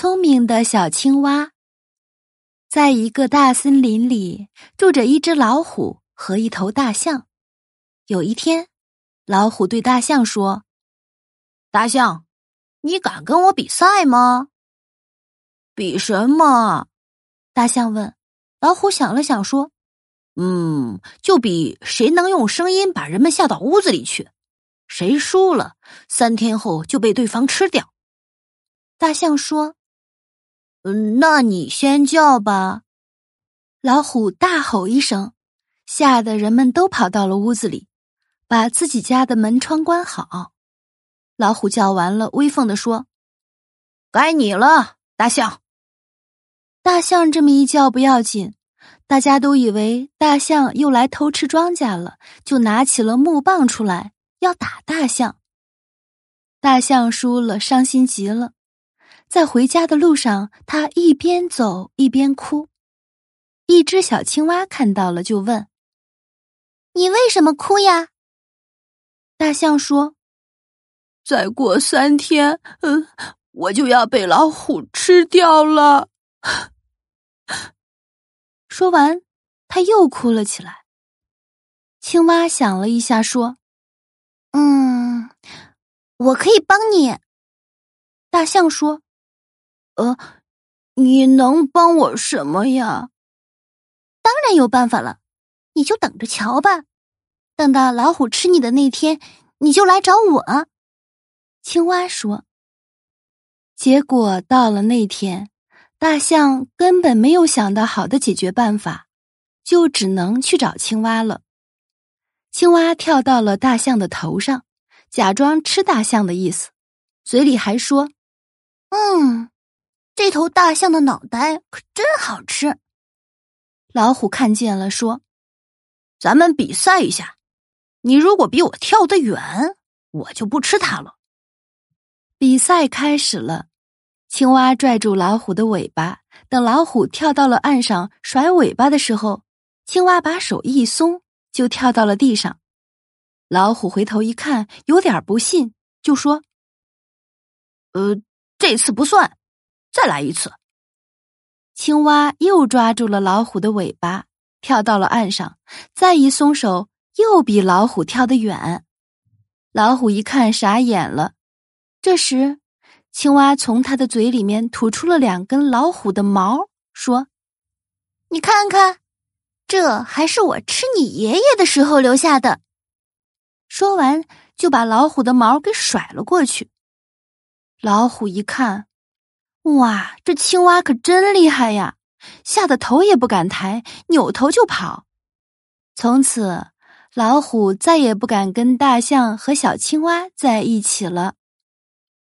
聪明的小青蛙。在一个大森林里，住着一只老虎和一头大象。有一天，老虎对大象说：“大象，你敢跟我比赛吗？”“比什么？”大象问。老虎想了想说：“嗯，就比谁能用声音把人们吓到屋子里去。谁输了，三天后就被对方吃掉。”大象说。嗯，那你先叫吧。老虎大吼一声，吓得人们都跑到了屋子里，把自己家的门窗关好。老虎叫完了，威风的说：“该你了，大象。”大象这么一叫不要紧，大家都以为大象又来偷吃庄稼了，就拿起了木棒出来要打大象。大象输了，伤心极了。在回家的路上，他一边走一边哭。一只小青蛙看到了，就问：“你为什么哭呀？”大象说：“再过三天，嗯，我就要被老虎吃掉了。”说完，他又哭了起来。青蛙想了一下，说：“嗯，我可以帮你。”大象说。呃，你能帮我什么呀？当然有办法了，你就等着瞧吧。等到老虎吃你的那天，你就来找我。青蛙说。结果到了那天，大象根本没有想到好的解决办法，就只能去找青蛙了。青蛙跳到了大象的头上，假装吃大象的意思，嘴里还说：“嗯。”一头大象的脑袋可真好吃。老虎看见了，说：“咱们比赛一下，你如果比我跳得远，我就不吃它了。”比赛开始了，青蛙拽住老虎的尾巴，等老虎跳到了岸上甩尾巴的时候，青蛙把手一松，就跳到了地上。老虎回头一看，有点不信，就说：“呃，这次不算。”再来一次，青蛙又抓住了老虎的尾巴，跳到了岸上。再一松手，又比老虎跳得远。老虎一看，傻眼了。这时，青蛙从它的嘴里面吐出了两根老虎的毛，说：“你看看，这还是我吃你爷爷的时候留下的。”说完，就把老虎的毛给甩了过去。老虎一看。哇，这青蛙可真厉害呀！吓得头也不敢抬，扭头就跑。从此，老虎再也不敢跟大象和小青蛙在一起了。